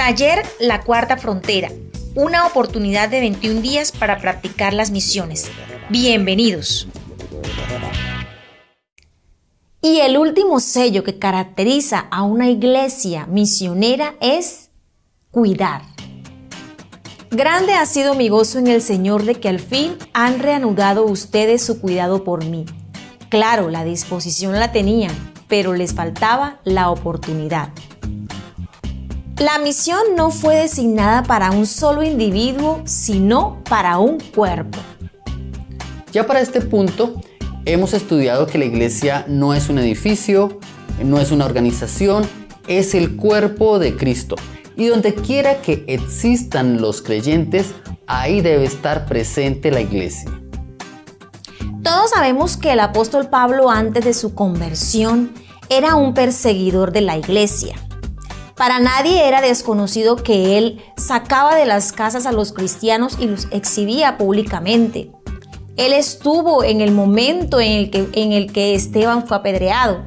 Taller La Cuarta Frontera, una oportunidad de 21 días para practicar las misiones. Bienvenidos. Y el último sello que caracteriza a una iglesia misionera es cuidar. Grande ha sido mi gozo en el Señor de que al fin han reanudado ustedes su cuidado por mí. Claro, la disposición la tenían, pero les faltaba la oportunidad. La misión no fue designada para un solo individuo, sino para un cuerpo. Ya para este punto, hemos estudiado que la iglesia no es un edificio, no es una organización, es el cuerpo de Cristo. Y donde quiera que existan los creyentes, ahí debe estar presente la iglesia. Todos sabemos que el apóstol Pablo antes de su conversión era un perseguidor de la iglesia. Para nadie era desconocido que él sacaba de las casas a los cristianos y los exhibía públicamente. Él estuvo en el momento en el que, en el que Esteban fue apedreado.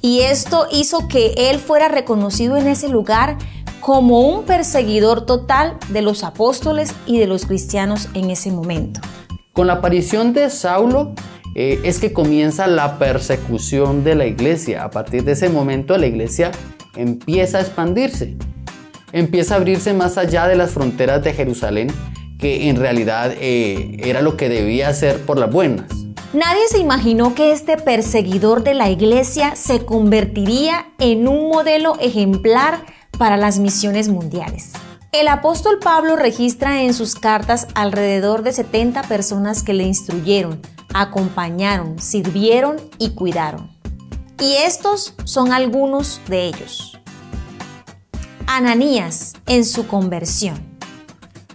Y esto hizo que él fuera reconocido en ese lugar como un perseguidor total de los apóstoles y de los cristianos en ese momento. Con la aparición de Saulo eh, es que comienza la persecución de la iglesia. A partir de ese momento la iglesia empieza a expandirse, empieza a abrirse más allá de las fronteras de Jerusalén, que en realidad eh, era lo que debía hacer por las buenas. Nadie se imaginó que este perseguidor de la iglesia se convertiría en un modelo ejemplar para las misiones mundiales. El apóstol Pablo registra en sus cartas alrededor de 70 personas que le instruyeron, acompañaron, sirvieron y cuidaron. Y estos son algunos de ellos. Ananías en su conversión.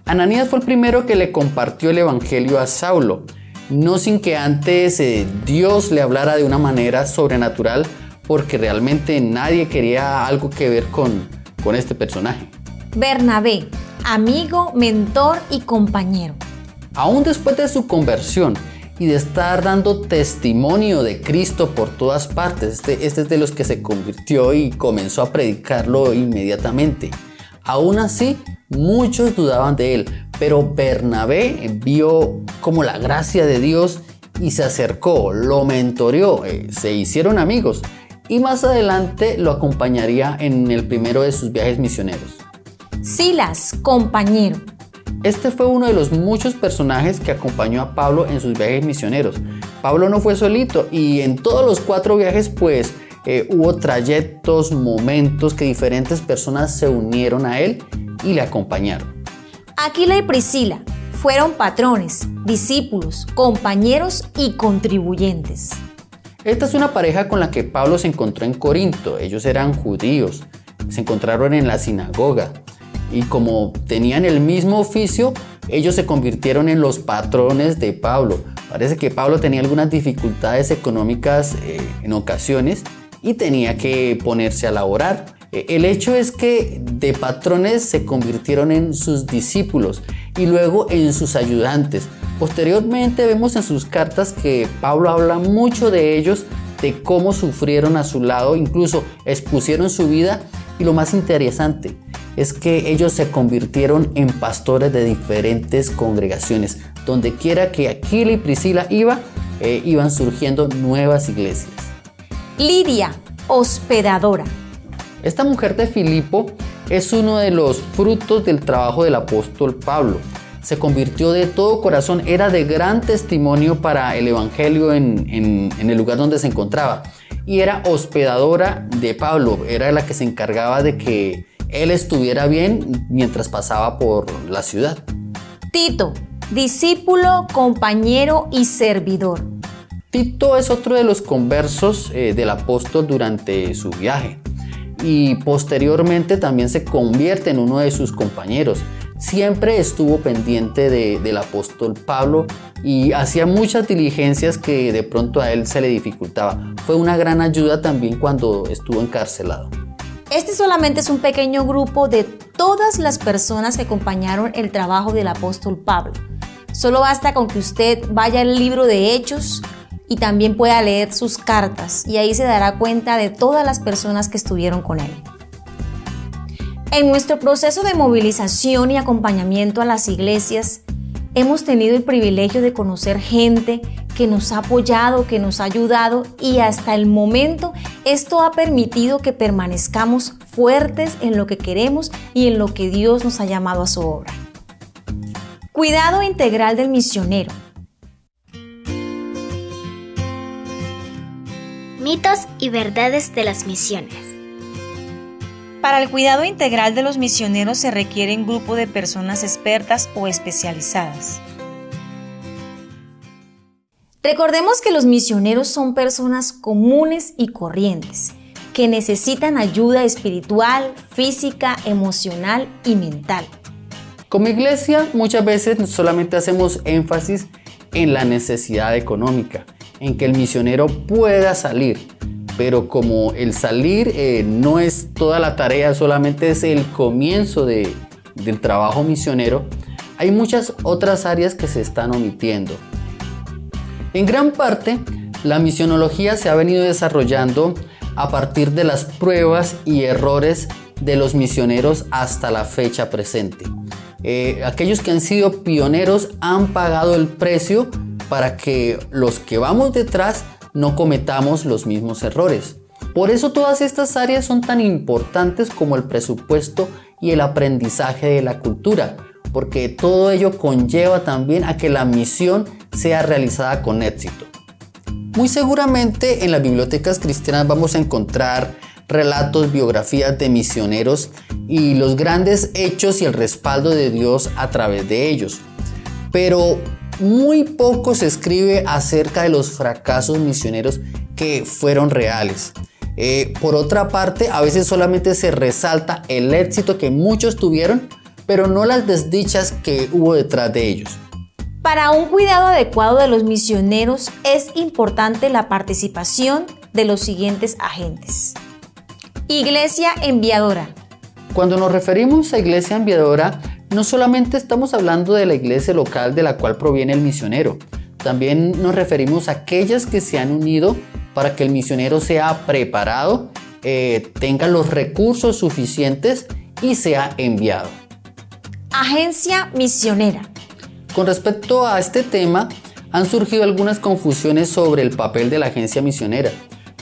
Ananías fue el primero que le compartió el Evangelio a Saulo, no sin que antes eh, Dios le hablara de una manera sobrenatural, porque realmente nadie quería algo que ver con, con este personaje. Bernabé, amigo, mentor y compañero. Aún después de su conversión y de estar dando testimonio de Cristo por todas partes, este, este es de los que se convirtió y comenzó a predicarlo inmediatamente. Aún así, muchos dudaban de él, pero Bernabé vio como la gracia de Dios y se acercó, lo mentoreó, eh, se hicieron amigos y más adelante lo acompañaría en el primero de sus viajes misioneros. Silas, compañero. Este fue uno de los muchos personajes que acompañó a Pablo en sus viajes misioneros. Pablo no fue solito y en todos los cuatro viajes pues eh, hubo trayectos, momentos que diferentes personas se unieron a él y le acompañaron. Aquila y Priscila fueron patrones, discípulos, compañeros y contribuyentes. Esta es una pareja con la que Pablo se encontró en Corinto. Ellos eran judíos, se encontraron en la sinagoga y como tenían el mismo oficio, ellos se convirtieron en los patrones de Pablo. Parece que Pablo tenía algunas dificultades económicas eh, en ocasiones y tenía que ponerse a laborar. Eh, el hecho es que de patrones se convirtieron en sus discípulos y luego en sus ayudantes. Posteriormente vemos en sus cartas que Pablo habla mucho de ellos, de cómo sufrieron a su lado, incluso expusieron su vida y lo más interesante es que ellos se convirtieron en pastores de diferentes congregaciones. Donde quiera que Aquila y Priscila iba, eh, iban surgiendo nuevas iglesias. Lidia, hospedadora. Esta mujer de Filipo es uno de los frutos del trabajo del apóstol Pablo se convirtió de todo corazón, era de gran testimonio para el Evangelio en, el lugar donde se encontraba. Y era hospedadora de Pablo, era la que se encargaba de que él estuviera bien mientras pasaba por la ciudad. Tito, discípulo, compañero y servidor. Tito es otro de los conversos eh, del apóstol durante su viaje y posteriormente también se convierte en uno de sus compañeros siempre estuvo pendiente del apóstol Pablo y hacía muchas diligencias que de pronto a él se le dificultaba. Fue una gran ayuda también cuando estuvo encarcelado. Este solamente es un pequeño grupo de todas las personas que acompañaron el trabajo del apóstol Pablo. Solo basta con que usted vaya al libro de Hechos y también pueda leer sus cartas y ahí se dará cuenta de todas las personas que estuvieron con él. En nuestro proceso de movilización y acompañamiento a las iglesias, hemos tenido el privilegio de conocer gente que nos ha apoyado, que nos ha ayudado y hasta el momento esto ha permitido que permanezcamos fuertes en lo que queremos y en lo que Dios nos ha llamado a su obra. Cuidado integral del misionero. Mitos y verdades de las misiones. Para el cuidado integral de los misioneros se requiere un grupo de personas expertas o especializadas. Recordemos que los misioneros son personas comunes y corrientes que necesitan ayuda espiritual, física, emocional y mental. Como iglesia muchas veces solamente hacemos énfasis en la necesidad económica, en que el misionero pueda salir, pero como el salir eh, no es toda la tarea, solamente es el comienzo del trabajo misionero, hay muchas otras áreas que se están omitiendo. En gran parte, la misionología se ha venido desarrollando a partir de las pruebas y errores de los misioneros hasta la fecha presente. Eh, aquellos que han sido pioneros han pagado el precio para que los que vamos detrás no cometamos los mismos errores. Por eso todas estas áreas son tan importantes como el presupuesto y el aprendizaje de la cultura, porque todo ello conlleva también a que la misión sea realizada con éxito. Muy seguramente en las bibliotecas cristianas vamos a encontrar relatos, biografías de misioneros y los grandes hechos y el respaldo de Dios a través de ellos. Pero muy poco se escribe acerca de los fracasos misioneros que fueron reales. Eh, por otra parte, a veces solamente se resalta el éxito que muchos tuvieron, pero no las desdichas que hubo detrás de ellos. Para un cuidado adecuado de los misioneros es importante la participación de los siguientes agentes. Iglesia enviadora. Cuando nos referimos a iglesia enviadora, no solamente estamos hablando de la iglesia local de la cual proviene el misionero, también nos referimos a aquellas que se han unido para que el misionero sea preparado, eh, tenga los recursos suficientes y sea enviado. Agencia misionera. Con respecto a este tema, han surgido algunas confusiones sobre el papel de la agencia misionera.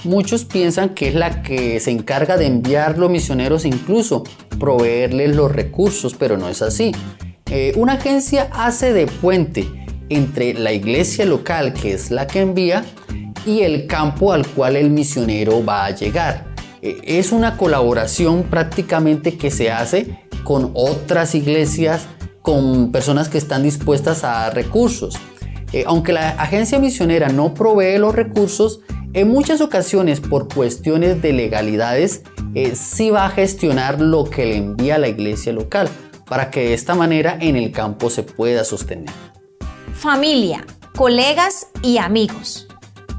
Muchos piensan que es la que se encarga de enviar los misioneros, incluso proveerles los recursos, pero no es así. Eh, una agencia hace de puente entre la iglesia local, que es la que envía, y el campo al cual el misionero va a llegar. Eh, es una colaboración prácticamente que se hace con otras iglesias, con personas que están dispuestas a dar recursos. Eh, aunque la agencia misionera no provee los recursos, en muchas ocasiones por cuestiones de legalidades eh, sí va a gestionar lo que le envía la iglesia local para que de esta manera en el campo se pueda sostener. Familia, colegas y amigos.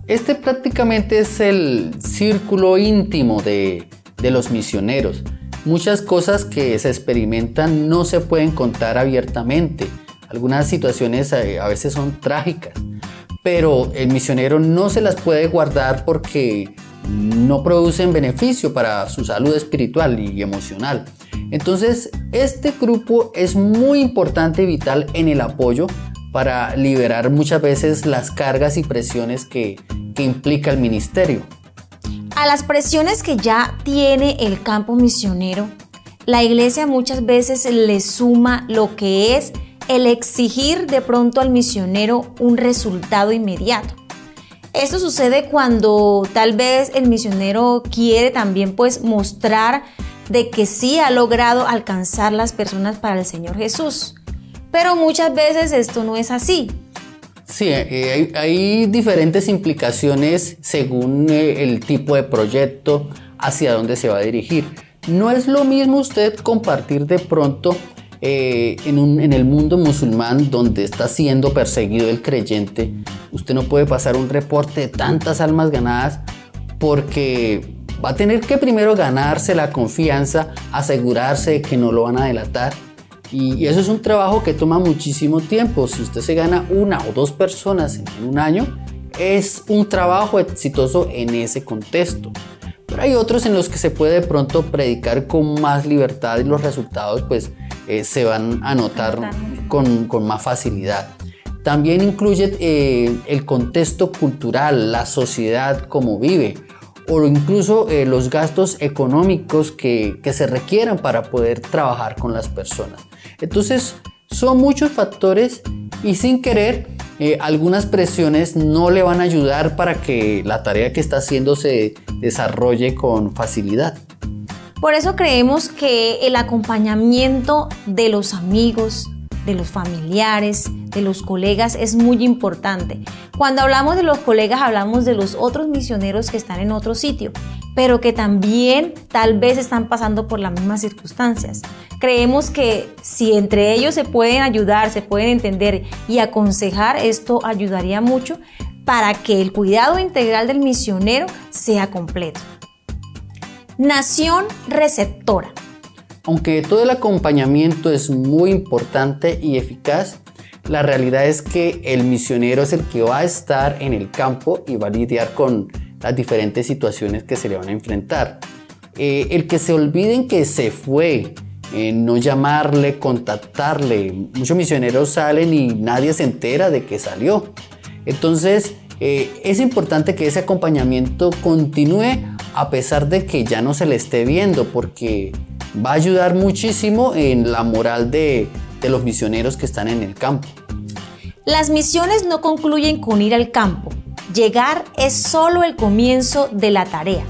Este prácticamente es el círculo íntimo de, de los misioneros. Muchas cosas que se experimentan no se pueden contar abiertamente. Algunas situaciones eh, a veces son trágicas, pero el misionero no se las puede guardar porque no producen beneficio para su salud espiritual y emocional. Entonces, este grupo es muy importante y vital en el apoyo para liberar muchas veces las cargas y presiones que, que implica el ministerio. A las presiones que ya tiene el campo misionero, la iglesia muchas veces le suma lo que es el exigir de pronto al misionero un resultado inmediato. Esto sucede cuando tal vez el misionero quiere también pues mostrar de que sí ha logrado alcanzar las personas para el Señor Jesús. Pero muchas veces esto no es así. Sí, eh, hay, diferentes implicaciones según eh, el tipo de proyecto, hacia dónde se va a dirigir. No es lo mismo usted compartir de pronto eh, en, el mundo musulmán donde está siendo perseguido el creyente. Usted no puede pasar un reporte de tantas almas ganadas porque va a tener que primero ganarse la confianza, asegurarse de que no lo van a delatar y eso es un trabajo que toma muchísimo tiempo. Si usted se gana una o dos personas en un año, es un trabajo exitoso en ese contexto. pero hay otros en los que se puede de pronto predicar con más libertad y los resultados pues eh, se van a notar con, con más facilidad. También incluye eh, el contexto cultural, la sociedad como vive o incluso eh, los gastos económicos que, que, se requieran para poder trabajar con las personas. Entonces, son muchos factores y sin querer, eh, algunas presiones no le van a ayudar para que la tarea que está haciendo se desarrolle con facilidad. Por eso creemos que el acompañamiento de los amigos, de los familiares, de los colegas es muy importante. Cuando hablamos de los colegas hablamos de los otros misioneros que están en otro sitio, pero que también tal vez están pasando por las mismas circunstancias. Creemos que si entre ellos se pueden ayudar, se pueden entender y aconsejar, esto ayudaría mucho para que el cuidado integral del misionero sea completo. Nación receptora. Aunque todo el acompañamiento es muy importante y eficaz, la realidad es que el misionero es el que va a estar en el campo y va a lidiar con las diferentes situaciones que se le van a enfrentar. Eh, el que se olviden que se fue, eh, no llamarle, contactarle. Muchos misioneros salen y nadie se entera de que salió. Entonces, eh, es importante que ese acompañamiento continúe a pesar de que ya no se le esté viendo, porque va a ayudar muchísimo en la moral de, los misioneros que están en el campo. Las misiones no concluyen con ir al campo. Llegar es solo el comienzo de la tarea.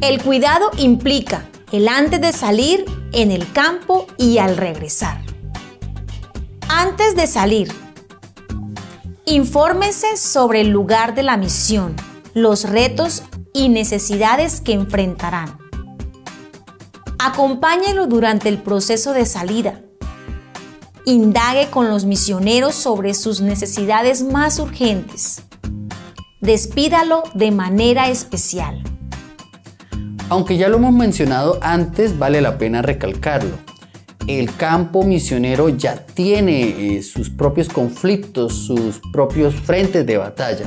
El cuidado implica el antes de salir, en el campo y al regresar. Antes de salir, infórmense sobre el lugar de la misión, los retos y necesidades que enfrentarán. Acompáñelo durante el proceso de salida. Indague con los misioneros sobre sus necesidades más urgentes. Despídalo de manera especial. Aunque ya lo hemos mencionado antes, vale la pena recalcarlo. El campo misionero ya tiene eh, sus propios conflictos, sus propios frentes de batalla.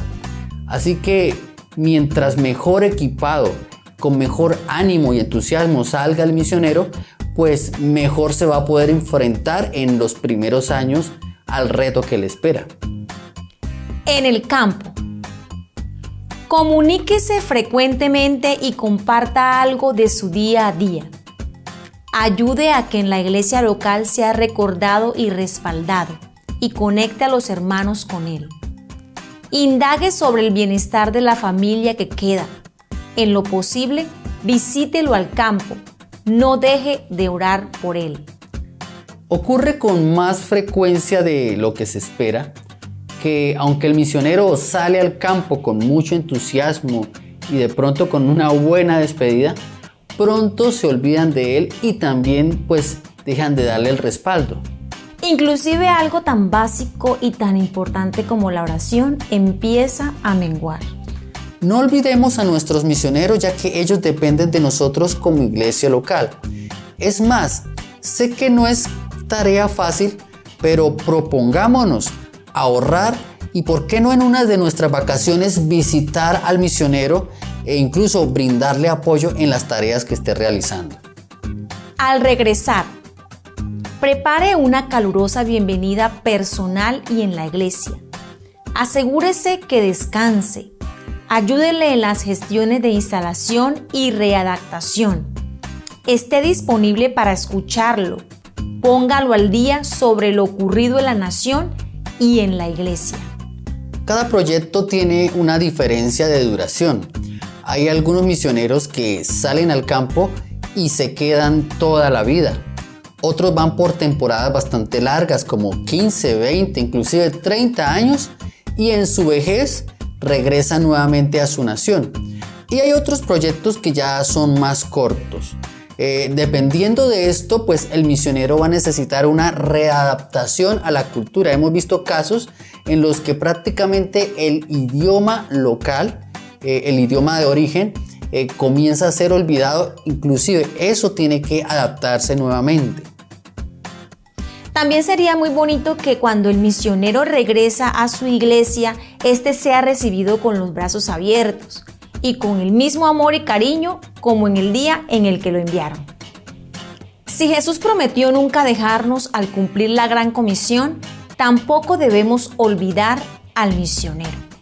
Así que mientras mejor equipado con mejor ánimo y entusiasmo salga el misionero, pues mejor se va a poder enfrentar en los primeros años al reto que le espera. En el campo. Comuníquese frecuentemente y comparta algo de su día a día. Ayude a que en la iglesia local sea recordado y respaldado y conecte a los hermanos con él. Indague sobre el bienestar de la familia que queda en lo posible, visítelo al campo. No deje de orar por él. Ocurre con más frecuencia de lo que se espera que aunque el misionero sale al campo con mucho entusiasmo y de pronto con una buena despedida, pronto se olvidan de él y también pues dejan de darle el respaldo. Inclusive algo tan básico y tan importante como la oración empieza a menguar. No olvidemos a nuestros misioneros ya que ellos dependen de nosotros como iglesia local. Es más, sé que no es tarea fácil, pero propongámonos ahorrar y por qué no en una de nuestras vacaciones visitar al misionero e incluso brindarle apoyo en las tareas que esté realizando. Al regresar, prepare una calurosa bienvenida personal y en la iglesia. Asegúrese que descanse, Ayúdele en las gestiones de instalación y readaptación. Esté disponible para escucharlo. Póngalo al día sobre lo ocurrido en la nación y en la iglesia. Cada proyecto tiene una diferencia de duración. Hay algunos misioneros que salen al campo y se quedan toda la vida. Otros van por temporadas bastante largas, como 15, 20, inclusive 30 años, y en su vejez regresa nuevamente a su nación. Y hay otros proyectos que ya son más cortos. Eh, dependiendo de esto, pues el misionero va a necesitar una readaptación a la cultura. Hemos visto casos en los que prácticamente el idioma local, eh, el idioma de origen, eh, comienza a ser olvidado. Inclusive eso tiene que adaptarse nuevamente. También sería muy bonito que cuando el misionero regresa a su iglesia, éste sea recibido con los brazos abiertos y con el mismo amor y cariño como en el día en el que lo enviaron. Si Jesús prometió nunca dejarnos al cumplir la gran comisión, tampoco debemos olvidar al misionero.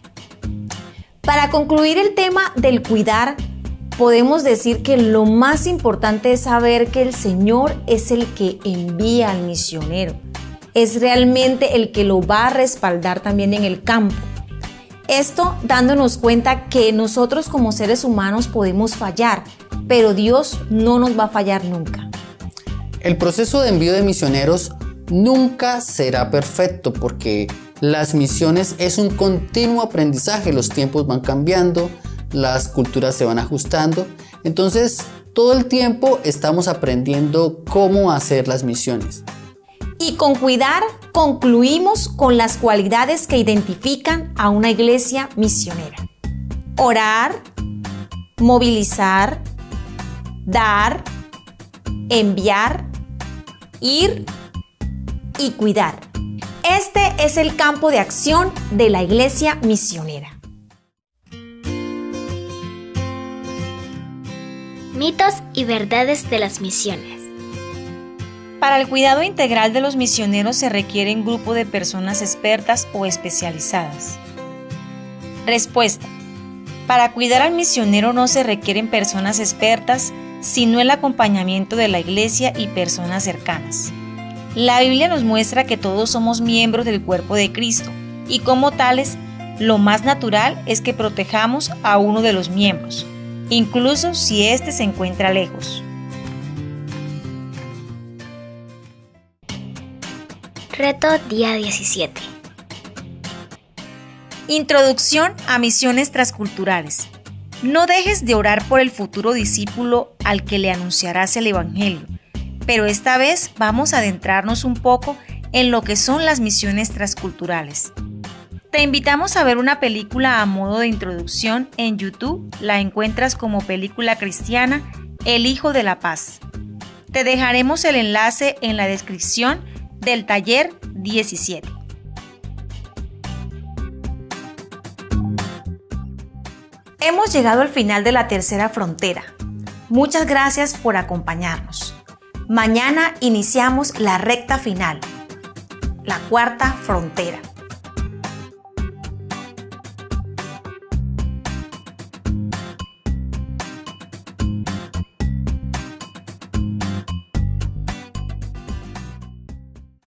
Para concluir el tema del cuidar, podemos decir que lo más importante es saber que el Señor es el que envía al misionero. Es realmente el que lo va a respaldar también en el campo. Esto dándonos cuenta que nosotros como seres humanos podemos fallar, pero Dios no nos va a fallar nunca. El proceso de envío de misioneros nunca será perfecto porque las misiones es un continuo aprendizaje, los tiempos van cambiando, las culturas se van ajustando, entonces todo el tiempo estamos aprendiendo cómo hacer las misiones. Y con cuidar concluimos con las cualidades que identifican a una iglesia misionera. Orar, movilizar, dar, enviar, ir y cuidar. Este es el campo de acción de la iglesia misionera. Mitos y verdades de las misiones. Para el cuidado integral de los misioneros se requiere un grupo de personas expertas o especializadas. Respuesta. Para cuidar al misionero no se requieren personas expertas, sino el acompañamiento de la iglesia y personas cercanas. La Biblia nos muestra que todos somos miembros del cuerpo de Cristo y como tales, lo más natural es que protejamos a uno de los miembros, incluso si éste se encuentra lejos. Reto día 17. Introducción a misiones transculturales. No dejes de orar por el futuro discípulo al que le anunciarás el Evangelio pero esta vez vamos a adentrarnos un poco en lo que son las misiones transculturales. Te invitamos a ver una película a modo de introducción en YouTube, la encuentras como película cristiana El Hijo de la Paz. Te dejaremos el enlace en la descripción del taller 17. Hemos llegado al final de la tercera frontera. Muchas gracias por acompañarnos. Mañana iniciamos la recta final, la cuarta frontera.